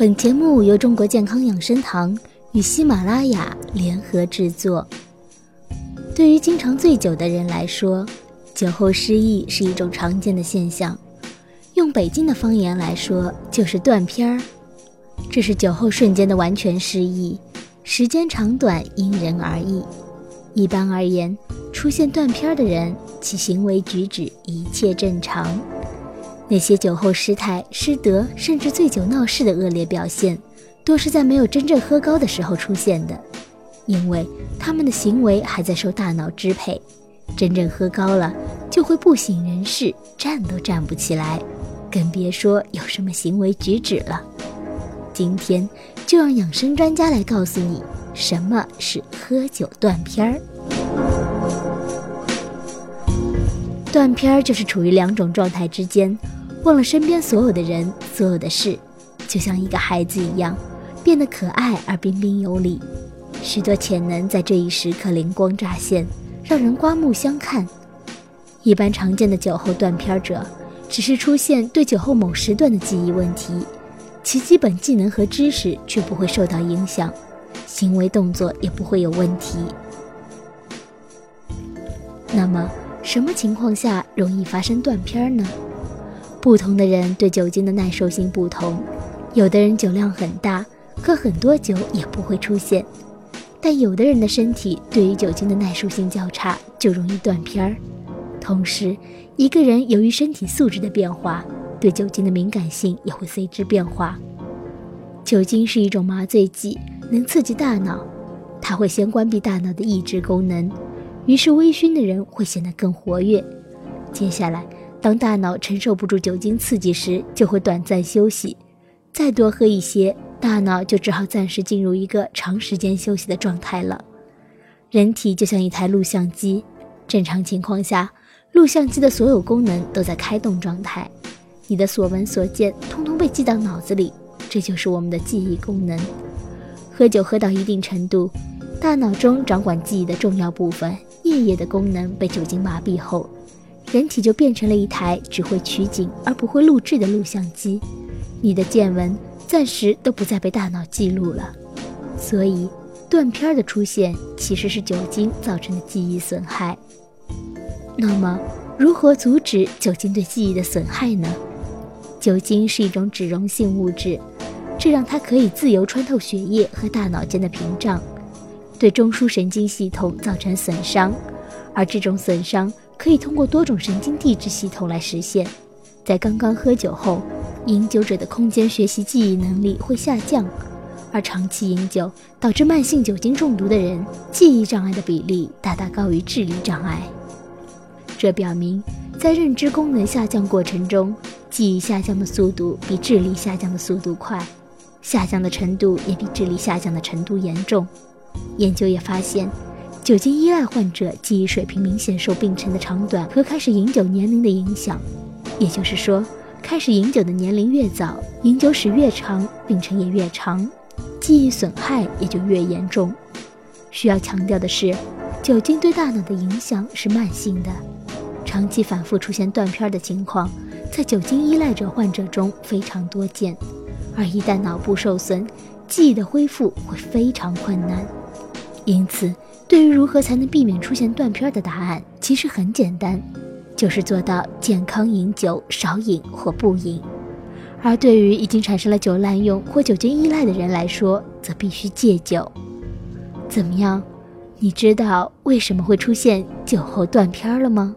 本节目由中国健康养生堂与喜马拉雅联合制作。对于经常醉酒的人来说，酒后失忆是一种常见的现象。用北京的方言来说，就是断片儿。这是酒后瞬间的完全失忆，时间长短因人而异。一般而言，出现断片儿的人，其行为举止一切正常。那些酒后失态、失德，甚至醉酒闹事的恶劣表现，多是在没有真正喝高的时候出现的，因为他们的行为还在受大脑支配。真正喝高了，就会不省人事，站都站不起来，更别说有什么行为举止了。今天就让养生专家来告诉你，什么是喝酒断片儿。断片儿就是处于两种状态之间。忘了身边所有的人，所有的事，就像一个孩子一样，变得可爱而彬彬有礼。许多潜能在这一时刻灵光乍现，让人刮目相看。一般常见的酒后断片者，只是出现对酒后某时段的记忆问题，其基本技能和知识却不会受到影响，行为动作也不会有问题。那么，什么情况下容易发生断片呢？不同的人对酒精的耐受性不同，有的人酒量很大，喝很多酒也不会出现；但有的人的身体对于酒精的耐受性较差，就容易断片儿。同时，一个人由于身体素质的变化，对酒精的敏感性也会随之变化。酒精是一种麻醉剂，能刺激大脑，它会先关闭大脑的抑制功能，于是微醺的人会显得更活跃。接下来。当大脑承受不住酒精刺激时，就会短暂休息。再多喝一些，大脑就只好暂时进入一个长时间休息的状态了。人体就像一台录像机，正常情况下，录像机的所有功能都在开动状态。你的所闻所见，通通被记到脑子里，这就是我们的记忆功能。喝酒喝到一定程度，大脑中掌管记忆的重要部分——颞叶的功能被酒精麻痹后。人体就变成了一台只会取景而不会录制的录像机，你的见闻暂时都不再被大脑记录了。所以，断片的出现其实是酒精造成的记忆损害。那么，如何阻止酒精对记忆的损害呢？酒精是一种脂溶性物质，这让它可以自由穿透血液和大脑间的屏障，对中枢神经系统造成损伤，而这种损伤。可以通过多种神经递质系统来实现。在刚刚喝酒后，饮酒者的空间学习记忆能力会下降，而长期饮酒导致慢性酒精中毒的人，记忆障碍的比例大大高于智力障碍。这表明，在认知功能下降过程中，记忆下降的速度比智力下降的速度快，下降的程度也比智力下降的程度严重。研究也发现。酒精依赖患者记忆水平明显受病程的长短和开始饮酒年龄的影响，也就是说，开始饮酒的年龄越早，饮酒史越长，病程也越长，记忆损害也就越严重。需要强调的是，酒精对大脑的影响是慢性的，长期反复出现断片的情况，在酒精依赖者患者中非常多见，而一旦脑部受损，记忆的恢复会非常困难。因此，对于如何才能避免出现断片的答案，其实很简单，就是做到健康饮酒，少饮或不饮。而对于已经产生了酒滥用或酒精依赖的人来说，则必须戒酒。怎么样？你知道为什么会出现酒后断片了吗？